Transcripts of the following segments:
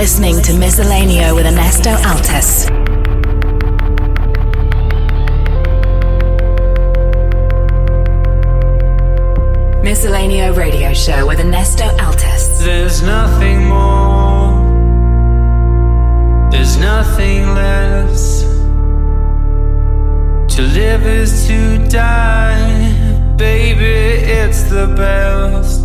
listening to Miscellaneo with Ernesto Altes. Miscellaneo Radio Show with Ernesto Altes. There's nothing more. There's nothing less. To live is to die. Baby, it's the best.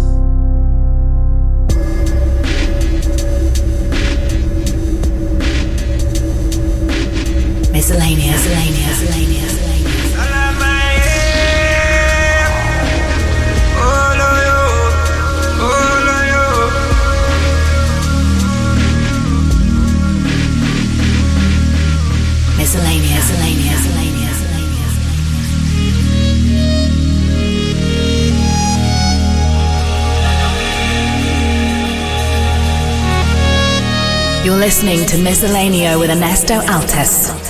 Miscellanea, miscellanea, miscellanea. You're listening to Miscellaneo with Ernesto Altes.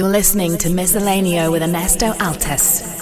You're listening to Miscellaneo with Ernesto Altes.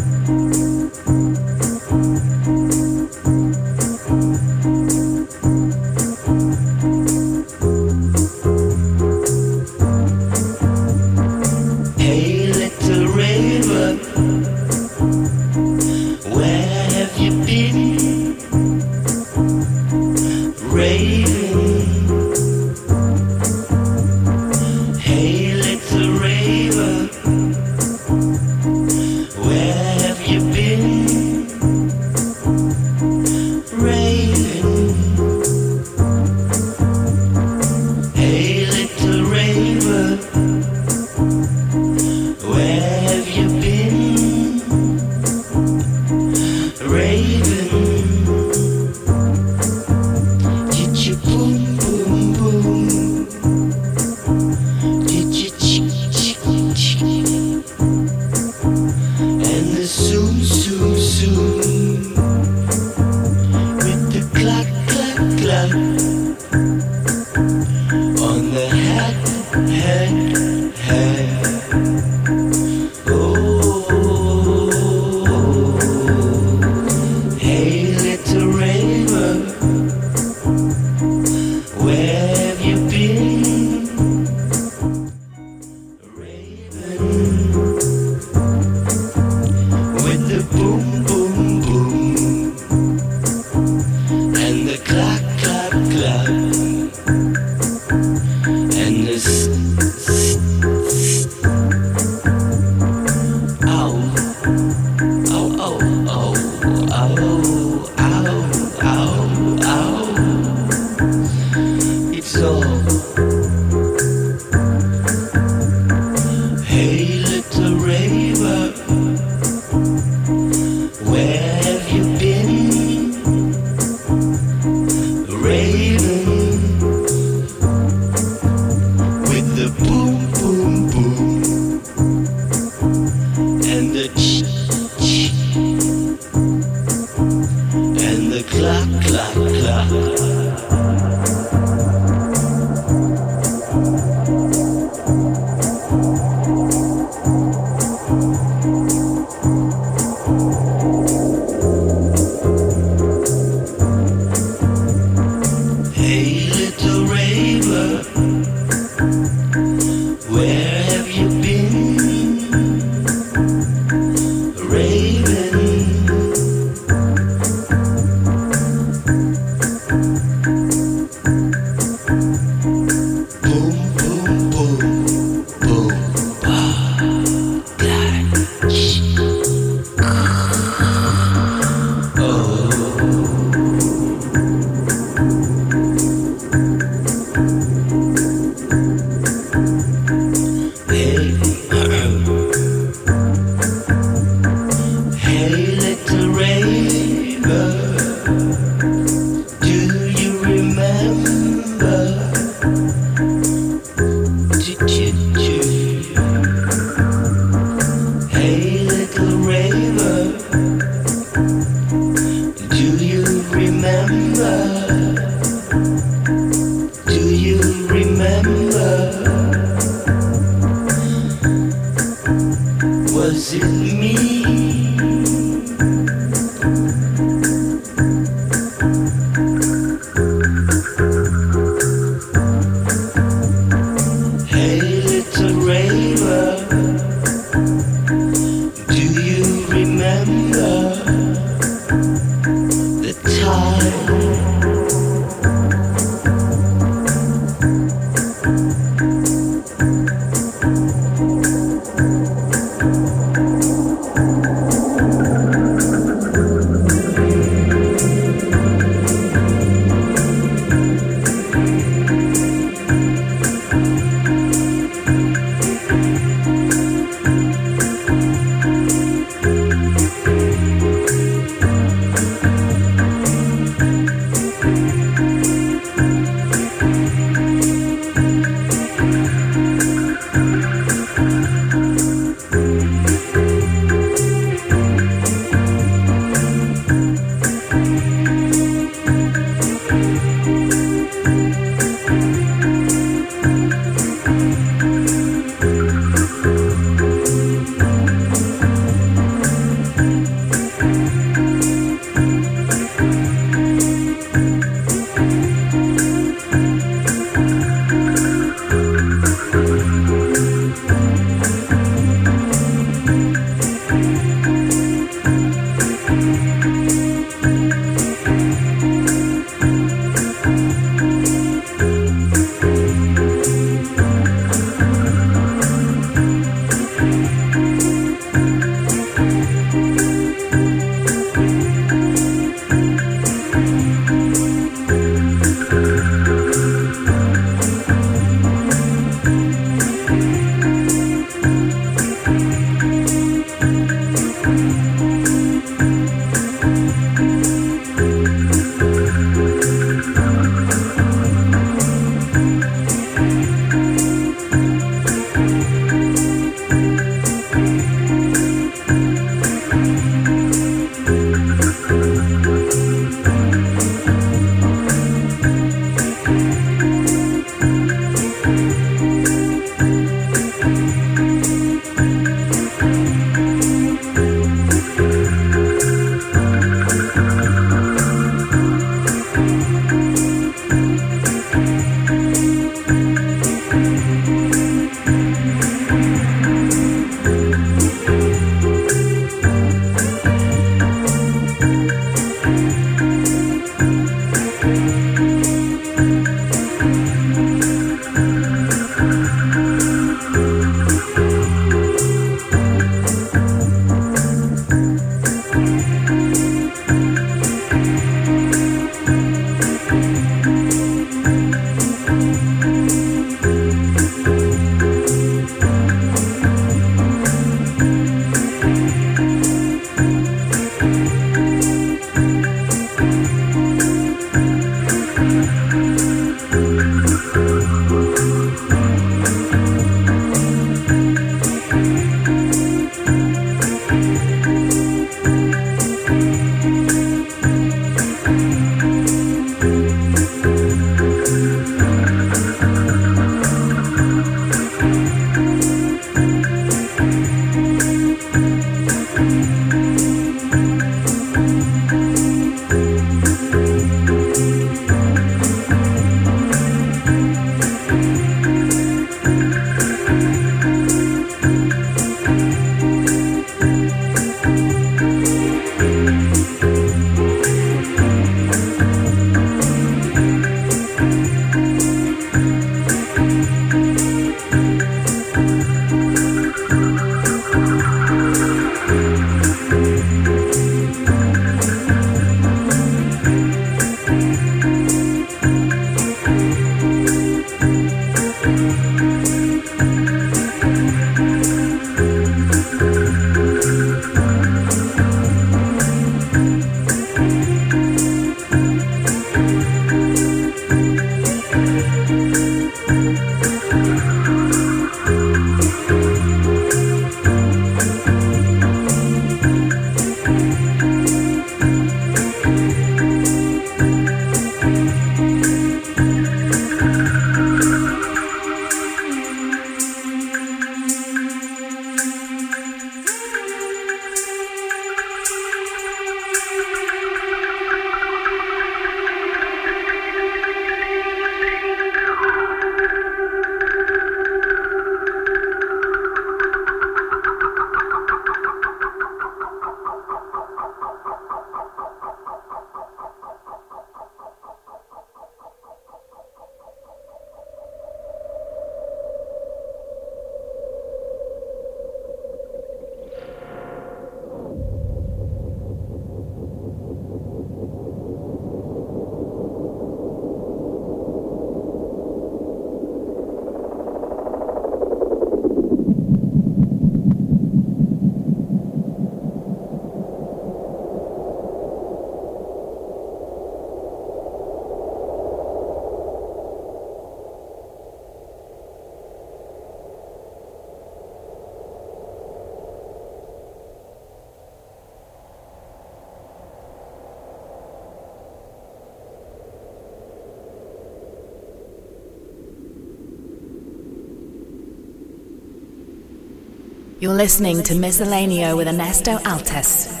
You're listening to Miscellaneo with Ernesto Altes.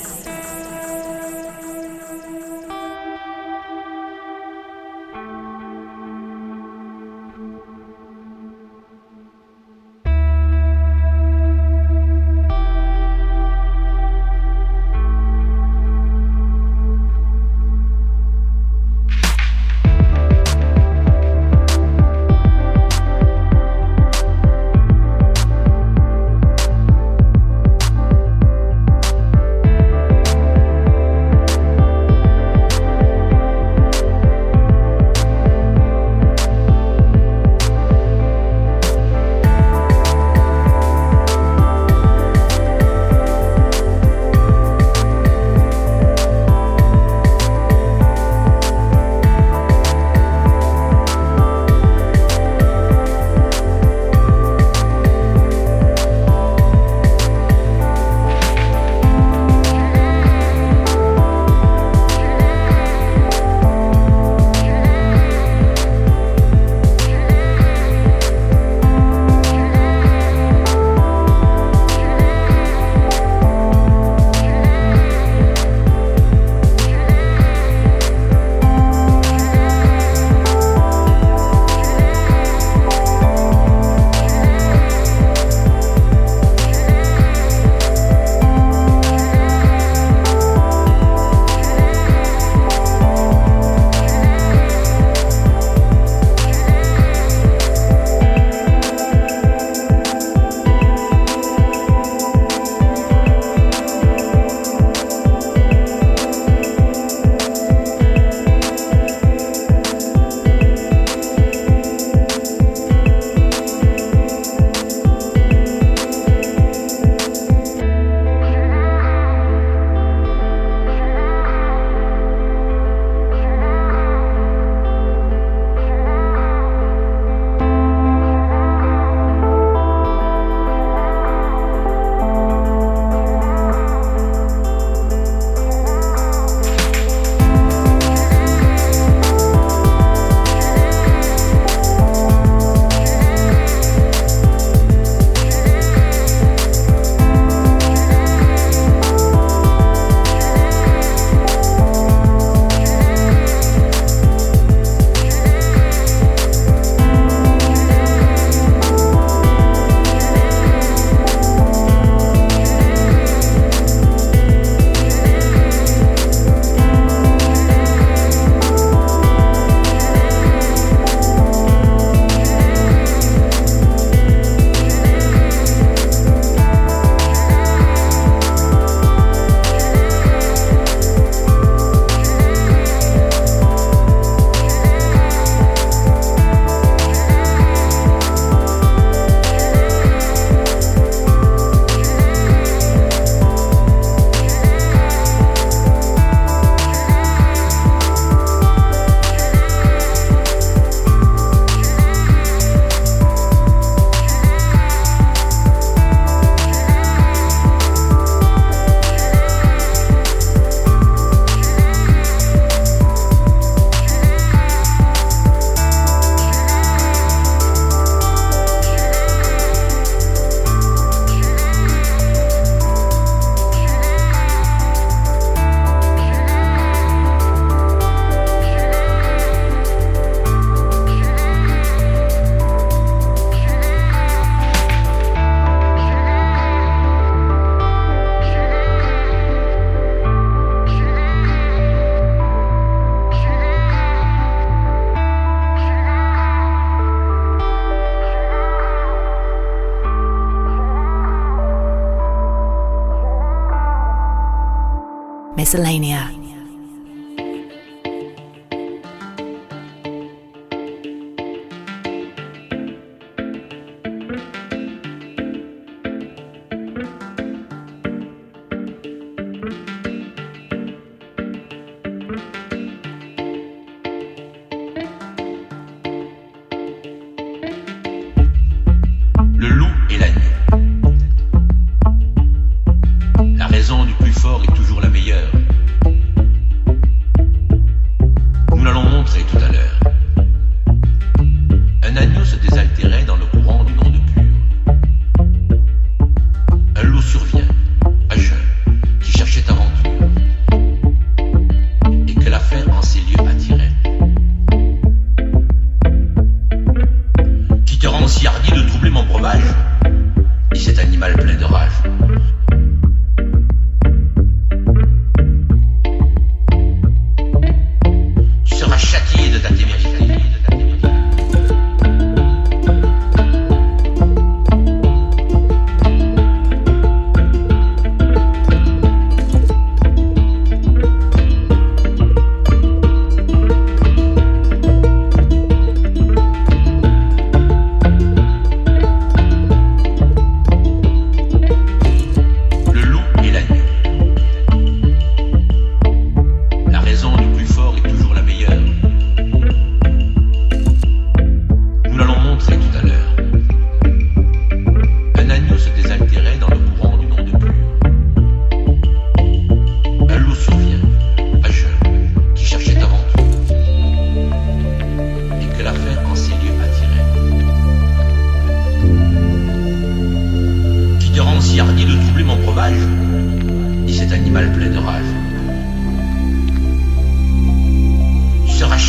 Miscellanea.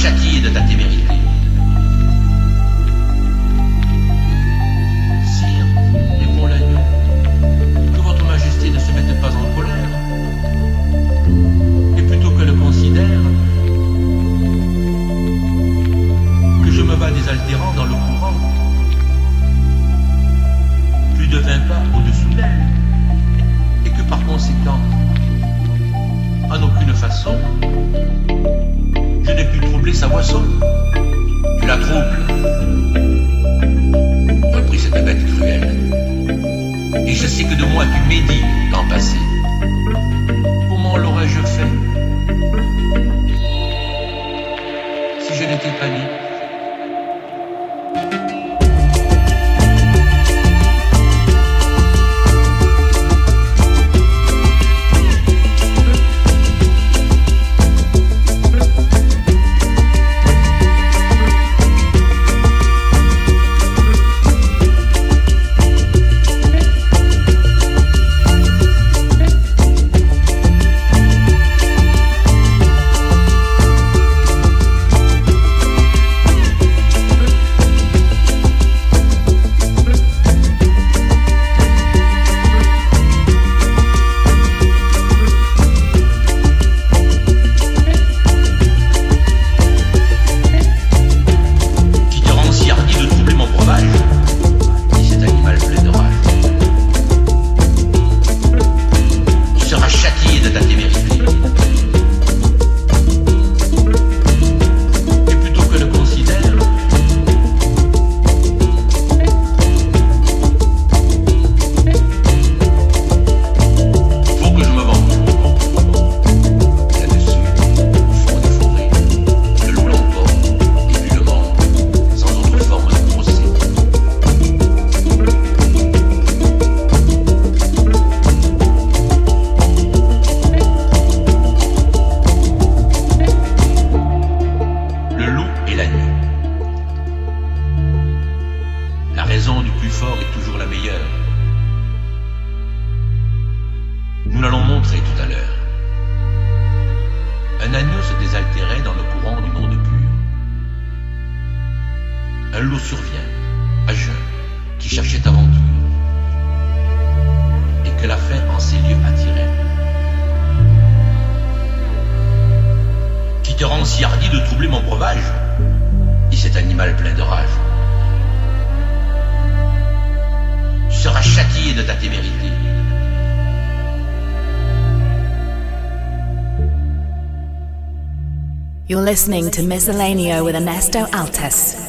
Châtilly de ta listening to Miscellanea with Ernesto Altes.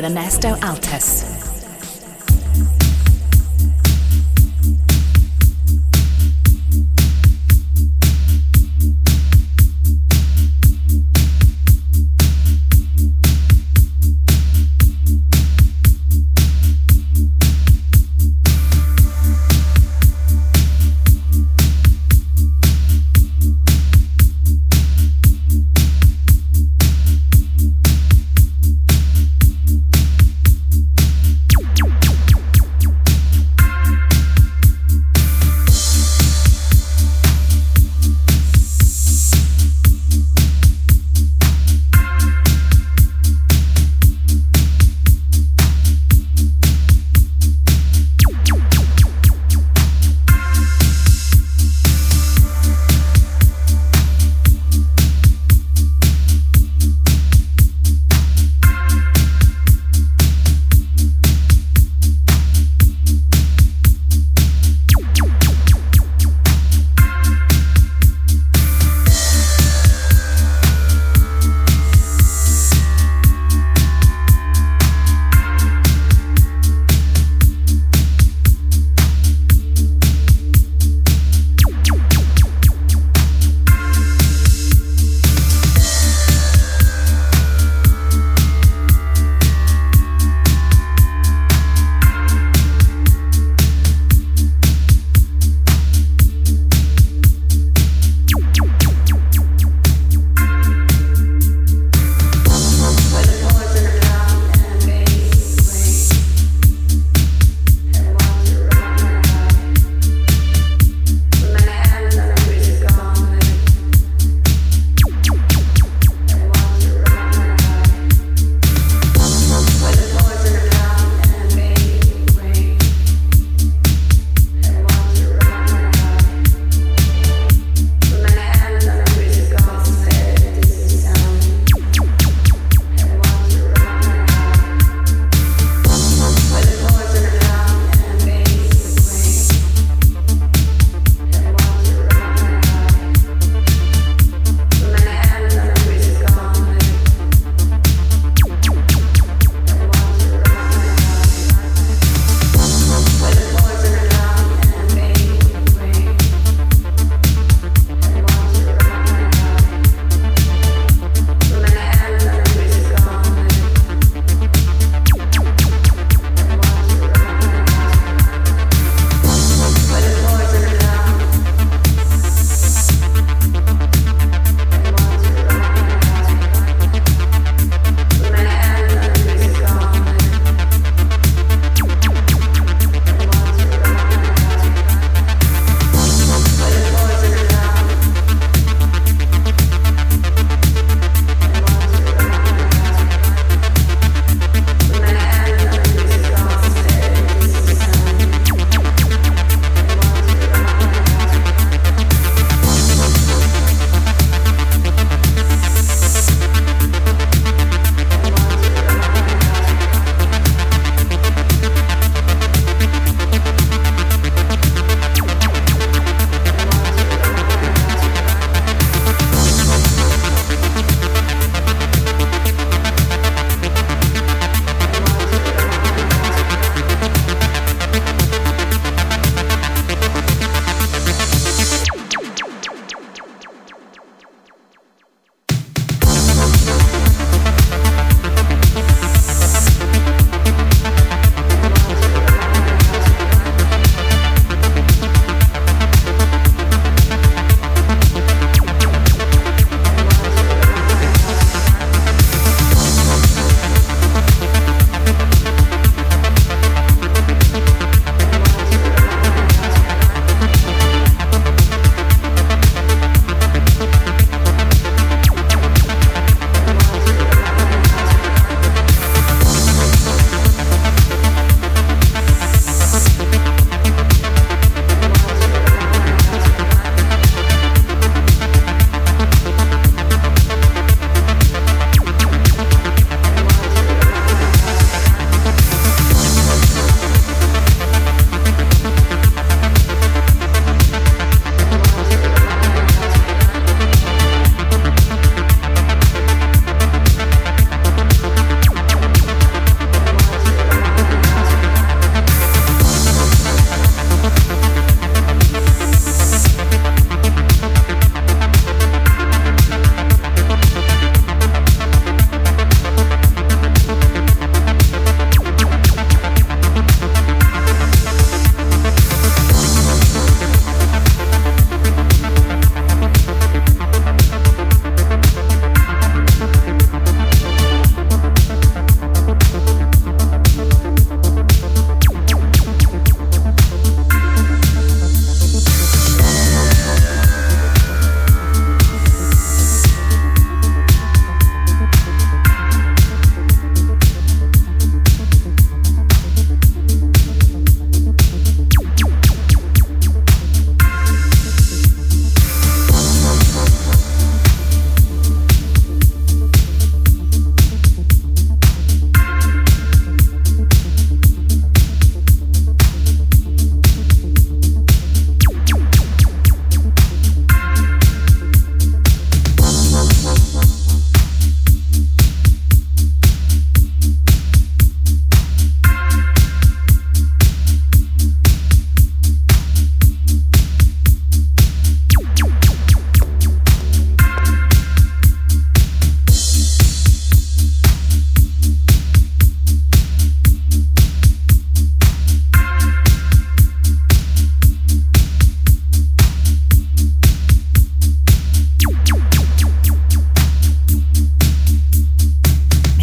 With Ernesto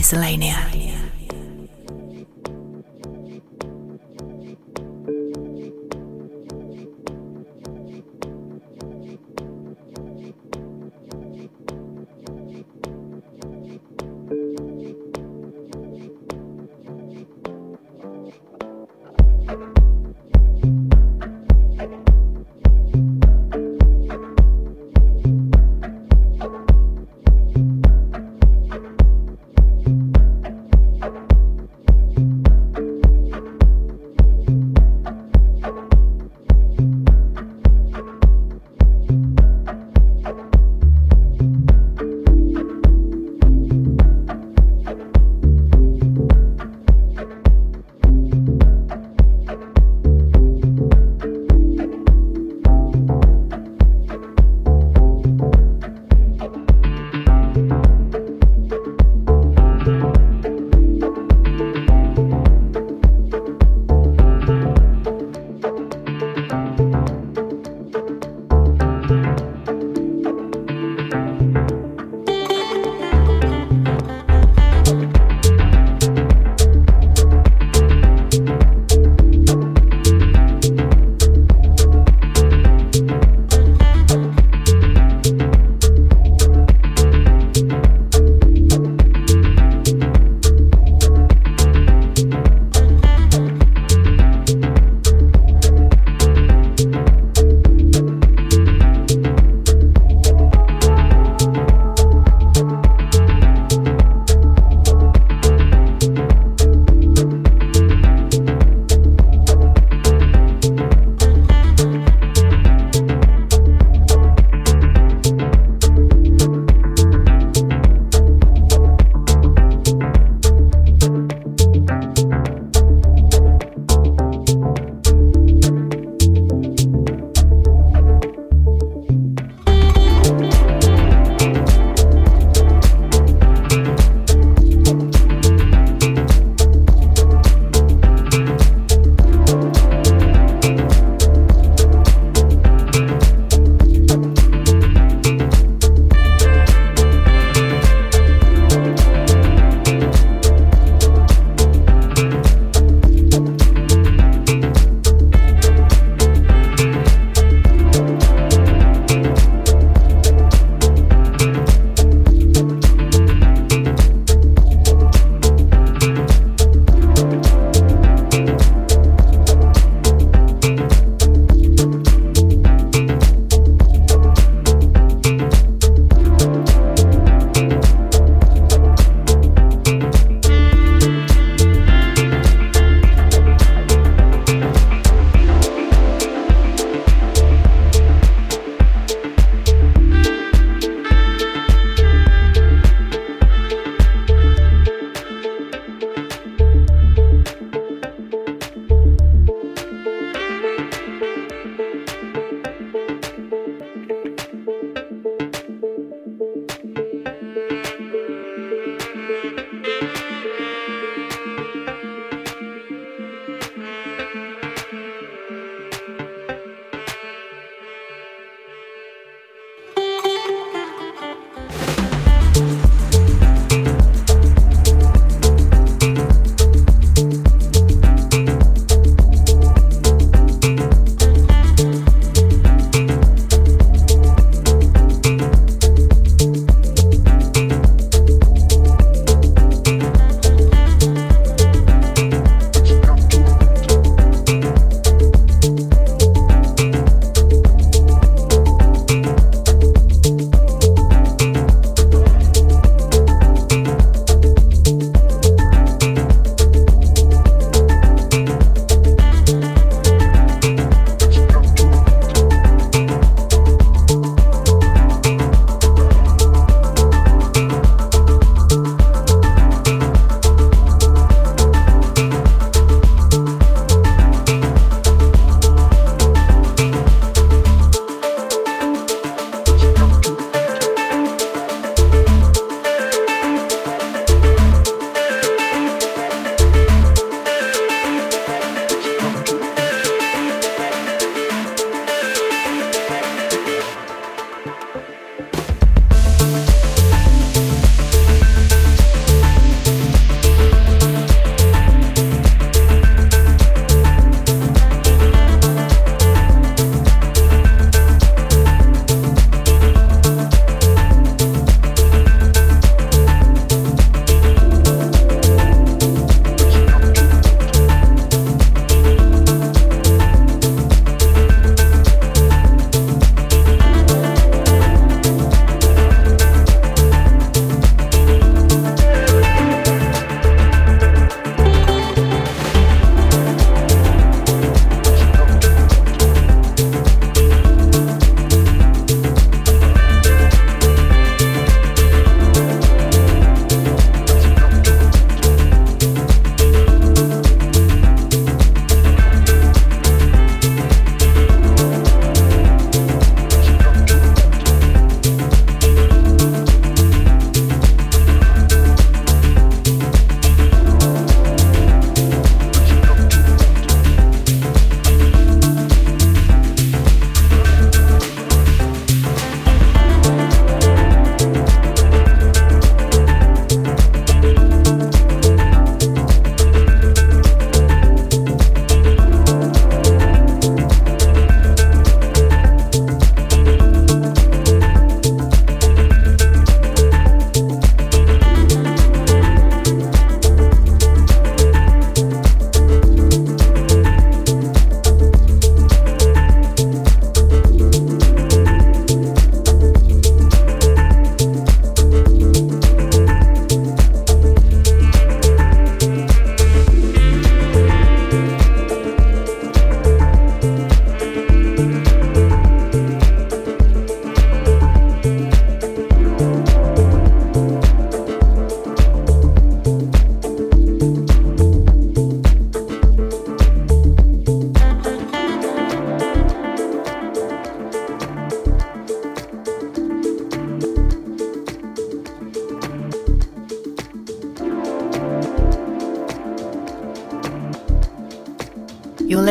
Miscellanea.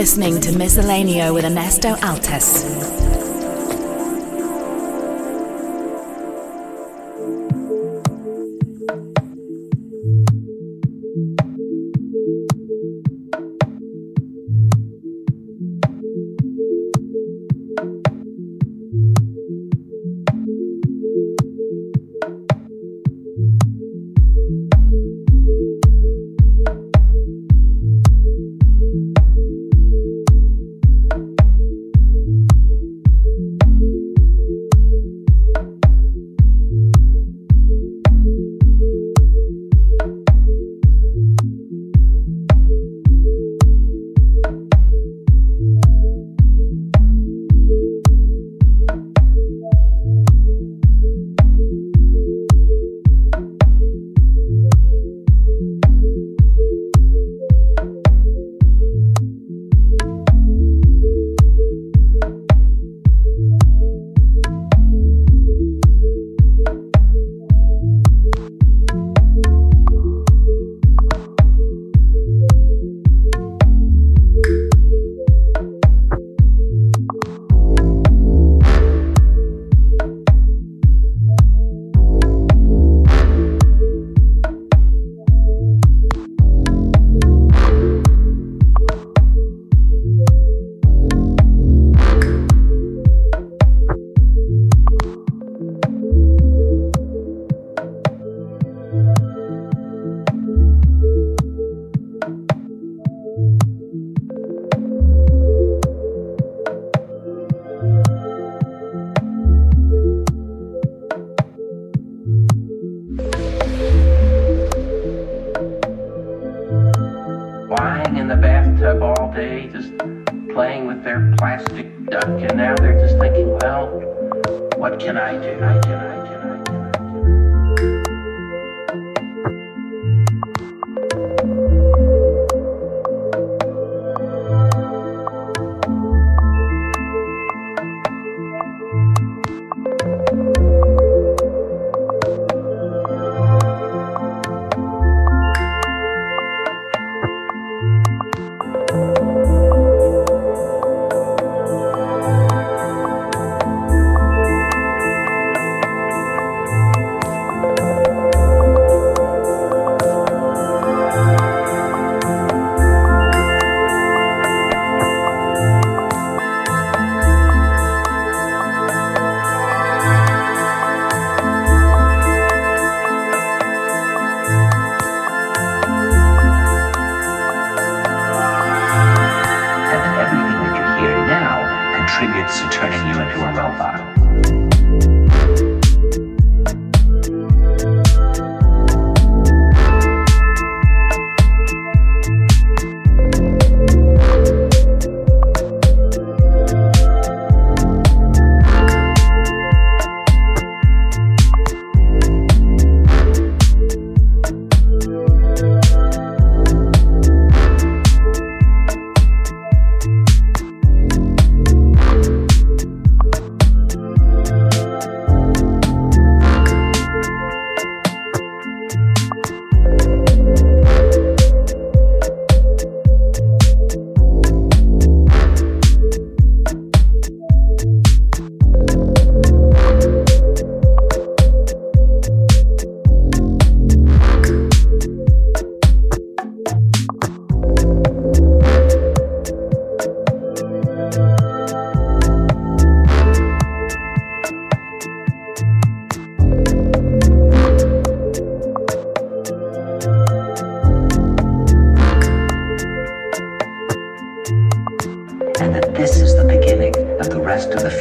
Listening to Miscellanea with Ernesto Altes.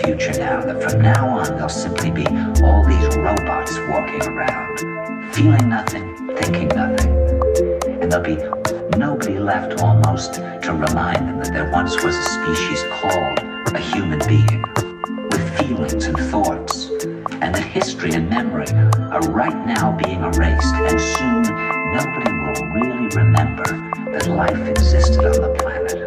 future now that from now on there'll simply be all these robots walking around, feeling nothing, thinking nothing. And there'll be nobody left almost to remind them that there once was a species called a human being with feelings and thoughts, and that history and memory are right now being erased, and soon nobody will really remember that life existed on the planet.